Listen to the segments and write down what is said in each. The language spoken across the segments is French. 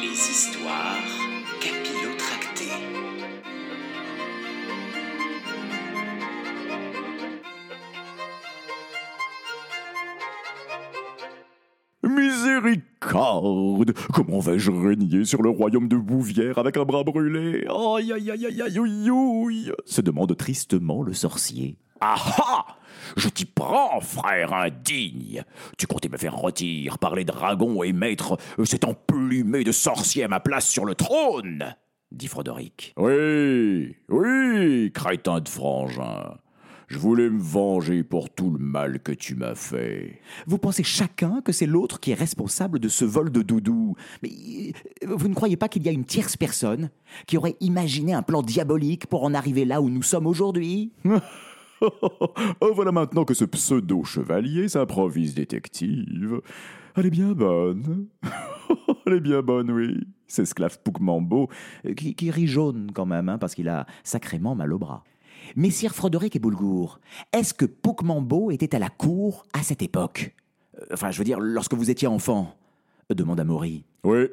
Les histoires capillotractées. Miséricorde Comment vais-je régner sur le royaume de Bouvière avec un bras brûlé Aïe aïe aïe aïe aïe aïe se demande tristement le sorcier. Ah ah Je t'y prends, frère indigne Tu comptais me faire rôtir par les dragons et mettre cet emplumé de sorcier à ma place sur le trône dit Frodoric. Oui, oui, crétin de frangin. Je voulais me venger pour tout le mal que tu m'as fait. Vous pensez chacun que c'est l'autre qui est responsable de ce vol de doudou. Mais euh, vous ne croyez pas qu'il y a une tierce personne qui aurait imaginé un plan diabolique pour en arriver là où nous sommes aujourd'hui? Oh, voilà maintenant que ce pseudo-chevalier s'improvise détective. Elle est bien bonne. Elle est bien bonne, oui. C'est esclave Poukmambo, qui, qui rit jaune quand même, hein, parce qu'il a sacrément mal au bras. Messire Frodoric et Boulgour, est-ce que Poukmambo était à la cour à cette époque? Euh, Enfin, je veux dire, lorsque vous étiez enfant demanda Maury. Oui,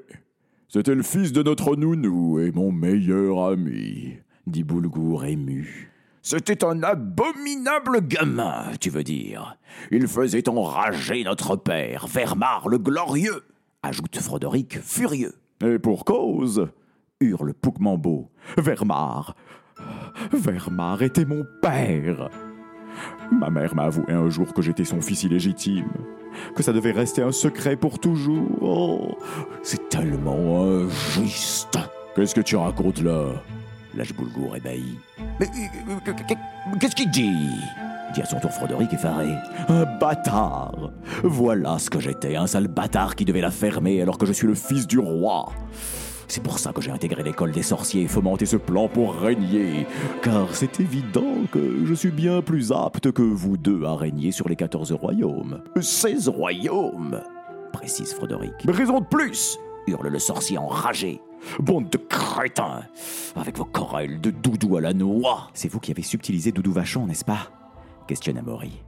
c'était le fils de notre nounou et mon meilleur ami, dit Boulgour ému. C'était un abominable gamin, tu veux dire. Il faisait enrager notre père, Vermar le glorieux, ajoute Frodoric furieux. Et pour cause, hurle Poukmambo. Vermar, Vermar était mon père. Ma mère m'a avoué un jour que j'étais son fils illégitime, que ça devait rester un secret pour toujours. C'est tellement injuste. Qu'est-ce que tu racontes là? Lâche Boulgour ébahi. Mais euh, qu'est-ce qu'il dit? Dit à son tour Frodoric effaré. Un bâtard Voilà ce que j'étais, un sale bâtard qui devait la fermer alors que je suis le fils du roi. C'est pour ça que j'ai intégré l'école des sorciers et fomenté ce plan pour régner. Car c'est évident que je suis bien plus apte que vous deux à régner sur les 14 royaumes. 16 royaumes précise Frodoric. Mais raison de plus hurle le sorcier enragé. Bande de crétins Avec vos querelles de doudou à la noix C'est vous qui avez subtilisé Doudou Vachon, n'est-ce pas? Questionne Amaury.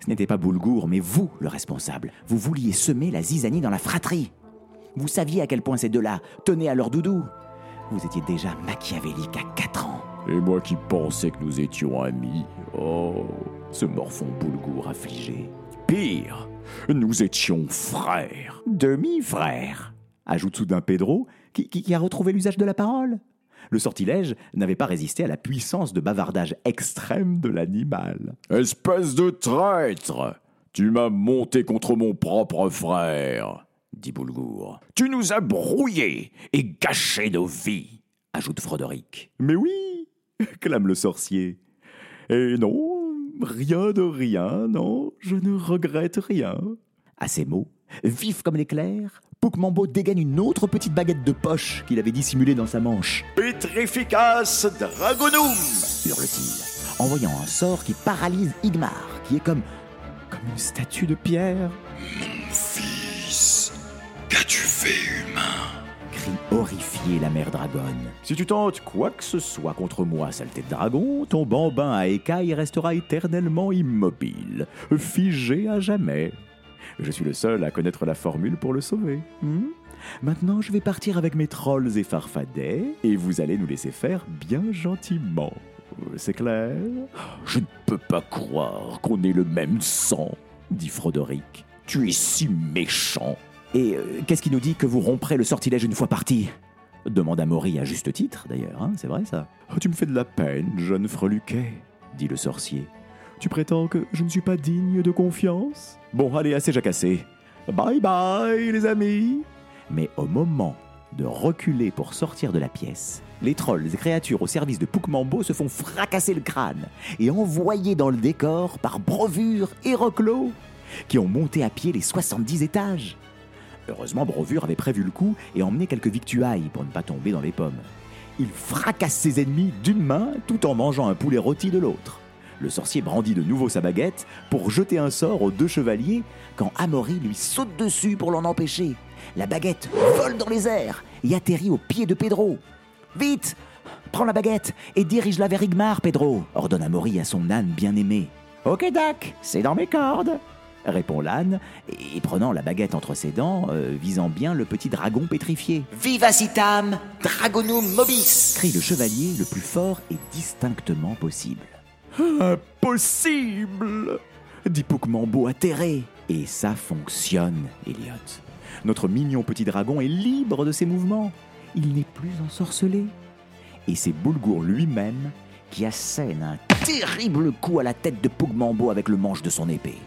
Ce n'était pas Boulgour, mais vous le responsable. Vous vouliez semer la zizanie dans la fratrie. Vous saviez à quel point ces deux-là tenaient à leur doudou. Vous étiez déjà machiavélique à 4 ans. Et moi qui pensais que nous étions amis. Oh, ce morfond Boulgour affligé. Pire, nous étions frères. Demi-frères, ajoute soudain Pedro, qui, qui- qui a retrouvé l'usage de la parole. Le sortilège n'avait pas résisté à la puissance de bavardage extrême de l'animal. Espèce de traître Tu m'as monté contre mon propre frère, dit Boulgour. Tu nous as brouillés et gâché nos vies, ajoute Frodoric. Mais oui, clame le sorcier. Et non, rien de rien, non, je ne regrette rien. À ces mots, vif comme l'éclair, Poukmambo dégaine une autre petite baguette de poche qu'il avait dissimulée dans sa manche. Petrificace Dragonum hurle-t-il, en voyant un sort qui paralyse Igmar, qui est comme, comme une statue de pierre. Fils, qu'as-tu fait, humain? Crie horrifiée la mère dragonne. Si tu tentes quoi que ce soit contre moi, saleté de dragon, ton bambin à écailles restera éternellement immobile, figé à jamais. Je suis le seul à connaître la formule pour le sauver. hmm Maintenant, je vais partir avec mes trolls et farfadets, et vous allez nous laisser faire bien gentiment. Euh, C'est clair? Je ne peux pas croire qu'on ait le même sang, dit Frodoric. Tu es si méchant. Et euh, qu'est-ce qui nous dit que vous romprez le sortilège une fois parti? Demanda Maury à juste titre, d'ailleurs, hein, c'est vrai ça? Oh, Tu me fais de la peine, jeune freluquet, dit le sorcier. Tu prétends que je ne suis pas digne de confiance? Bon, allez, assez jacassé. Bye bye, les amis Mais au moment de reculer pour sortir de la pièce, les trolls et créatures au service de Poukmambo se font fracasser le crâne et envoyer dans le décor par Brovure et Roclo, qui ont monté à pied les 70 étages. Heureusement, Brovure avait prévu le coup et emmené quelques victuailles pour ne pas tomber dans les pommes. Il fracasse ses ennemis d'une main tout en mangeant un poulet rôti de l'autre. Le sorcier brandit de nouveau sa baguette pour jeter un sort aux deux chevaliers quand Amaury lui saute dessus pour l'en empêcher. La baguette vole dans les airs et atterrit au pied de Pedro. Vite Prends la baguette et dirige-la vers Igmar, Pedro, ordonne Amaury à son âne bien-aimé. Ok, Dac, c'est dans mes cordes. répond l'âne, et prenant la baguette entre ses dents, euh, visant bien le petit dragon pétrifié. Vivacitam Dragonum Mobis Crie le chevalier le plus fort et distinctement possible. Impossible dit Poukmambo atterré. Et ça fonctionne, Elliot. Notre mignon petit dragon est libre de ses mouvements. Il n'est plus ensorcelé. Et c'est Boulgour lui-même qui assène un terrible coup à la tête de Pougmambo avec le manche de son épée.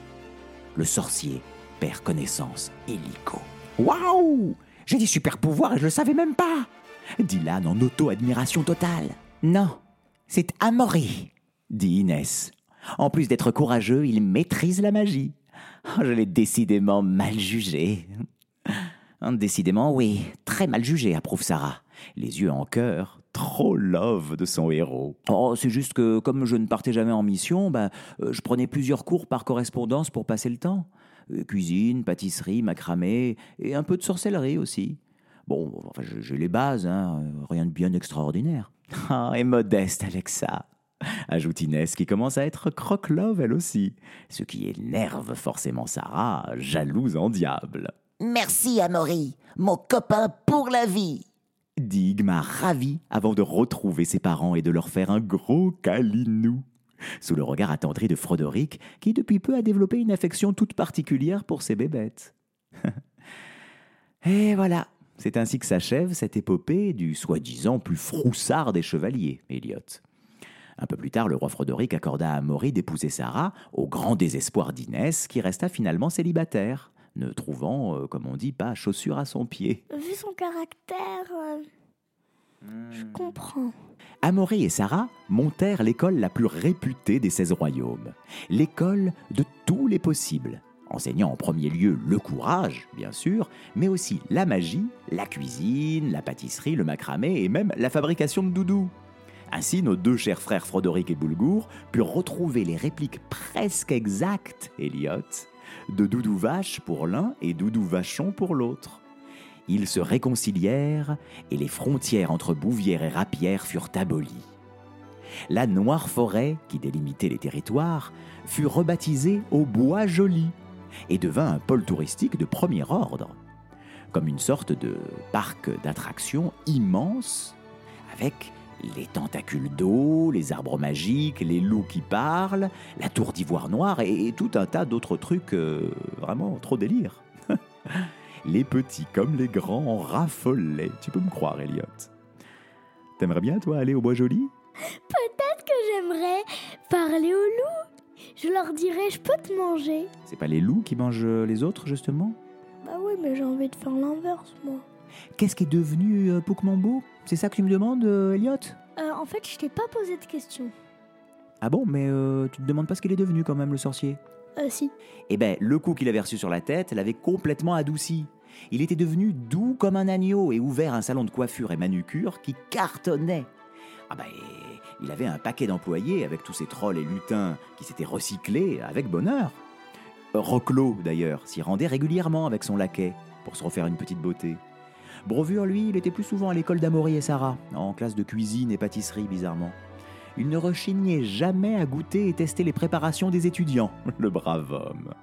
Le sorcier perd connaissance illico. Waouh J'ai des super pouvoirs et je le savais même pas dit l'âne en auto-admiration totale. Non, c'est Amaury, dit Inès. En plus d'être courageux, il maîtrise la magie. Oh, je l'ai décidément mal jugé. Décidément, oui, très mal jugé, approuve Sarah. Les yeux en cœur, trop love de son héros. Oh, c'est juste que comme je ne partais jamais en mission, bah, euh, je prenais plusieurs cours par correspondance pour passer le temps. Euh, cuisine, pâtisserie, macramé, et un peu de sorcellerie aussi. Bon, enfin, j'ai les bases, hein, rien de bien extraordinaire. Ah, et modeste avec ça ajoute Inès, qui commence à être croque-love elle aussi, ce qui énerve forcément Sarah, jalouse en diable. Merci, Amaury, mon copain pour la vie dit Igmar ravi avant de retrouver ses parents et de leur faire un gros câlinou. Sous le regard attendri de Froderick, qui depuis peu a développé une affection toute particulière pour ses bébêtes. et voilà, c'est ainsi que s'achève cette épopée du soi-disant plus froussard des chevaliers, Elliot. Un peu plus tard, le roi Froderick accorda à Maury d'épouser Sarah, au grand désespoir d'Inès, qui resta finalement célibataire ne trouvant, euh, comme on dit, pas chaussure à son pied. Vu son caractère, euh, je comprends. Amaury et Sarah montèrent l'école la plus réputée des 16 royaumes, l'école de tous les possibles, enseignant en premier lieu le courage, bien sûr, mais aussi la magie, la cuisine, la pâtisserie, le macramé et même la fabrication de doudous. Ainsi, nos deux chers frères Frodoric et Boulgour purent retrouver les répliques presque exactes, Elliot, de Doudou Vache pour l'un et Doudou Vachon pour l'autre. Ils se réconcilièrent et les frontières entre Bouvière et Rapière furent abolies. La Noire Forêt, qui délimitait les territoires, fut rebaptisée au Bois Joli et devint un pôle touristique de premier ordre, comme une sorte de parc d'attractions immense avec les tentacules d'eau, les arbres magiques, les loups qui parlent, la tour d'ivoire noire et, tout un tas d'autres trucs euh, vraiment trop délire. les petits comme les grands en raffolaient, tu peux me croire, Elliot. T'aimerais bien, toi, aller au Bois Joli? Peut-être que j'aimerais parler aux loups. Je leur dirais, je peux te manger. C'est pas les loups qui mangent les autres, justement? Bah oui, mais j'ai envie de faire l'inverse, moi. Qu'est-ce qui est devenu euh, C'est ça que tu me demandes, euh, Elliot? Euh, En fait, je t'ai pas posé de question. Ah bon, mais euh, tu te demandes pas ce qu'il est devenu quand même, le sorcier? Euh, si. Eh ben, le coup qu'il avait reçu sur la tête l'avait complètement adouci. Il était devenu doux comme un agneau et ouvert un salon de coiffure et manucure qui cartonnait. Ah ben, il avait un paquet d'employés avec tous ces trolls et lutins qui s'étaient recyclés avec bonheur. Roclo, d'ailleurs, s'y rendait régulièrement avec son laquais pour se refaire une petite beauté. Brovure, lui, il était plus souvent à l'école d'Amory et Sarah, en classe de cuisine et pâtisserie, bizarrement. Il ne rechignait jamais à goûter et tester les préparations des étudiants, le brave homme.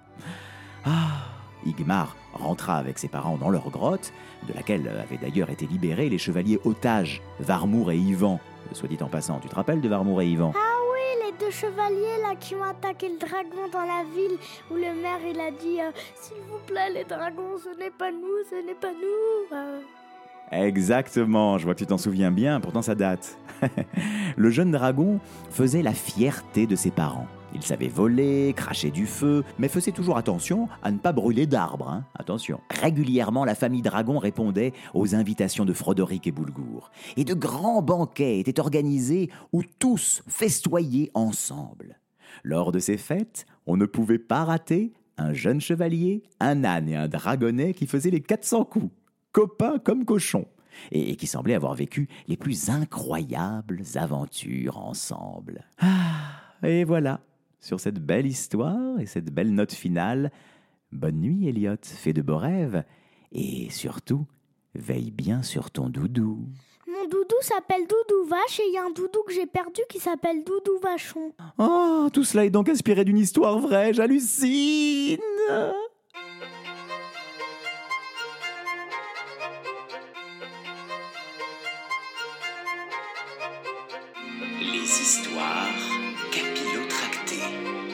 Ah Igmar rentra avec ses parents dans leur grotte, de laquelle avaient d'ailleurs été libérés les chevaliers otages, Varmour et Ivan. Soit dit en passant, tu te rappelles de Varmour et Ivan Ah deux chevaliers là qui ont attaqué le dragon dans la ville, où le maire il a dit euh, S'il vous plaît, les dragons, ce n'est pas nous, ce n'est pas nous. Euh. Exactement, je vois que tu t'en souviens bien, pourtant ça date. le jeune dragon faisait la fierté de ses parents. Il savait voler, cracher du feu, mais faisait toujours attention à ne pas brûler d'arbres. Hein. Attention. Régulièrement, la famille Dragon répondait aux invitations de Frodoric et Boulgour. Et de grands banquets étaient organisés où tous festoyaient ensemble. Lors de ces fêtes, on ne pouvait pas rater un jeune chevalier, un âne et un dragonnet qui faisaient les 400 coups, copains comme cochons, et qui semblaient avoir vécu les plus incroyables aventures ensemble. Ah, et voilà, sur cette belle histoire et cette belle note finale. Bonne nuit, Elliot, fais de beaux rêves, et surtout, veille bien sur ton doudou. Mon doudou s'appelle Doudou Vache et il y a un doudou que j'ai perdu qui s'appelle Doudou Vachon. Oh, tout cela est donc inspiré d'une histoire vraie, j'hallucine Les histoires capillotractées.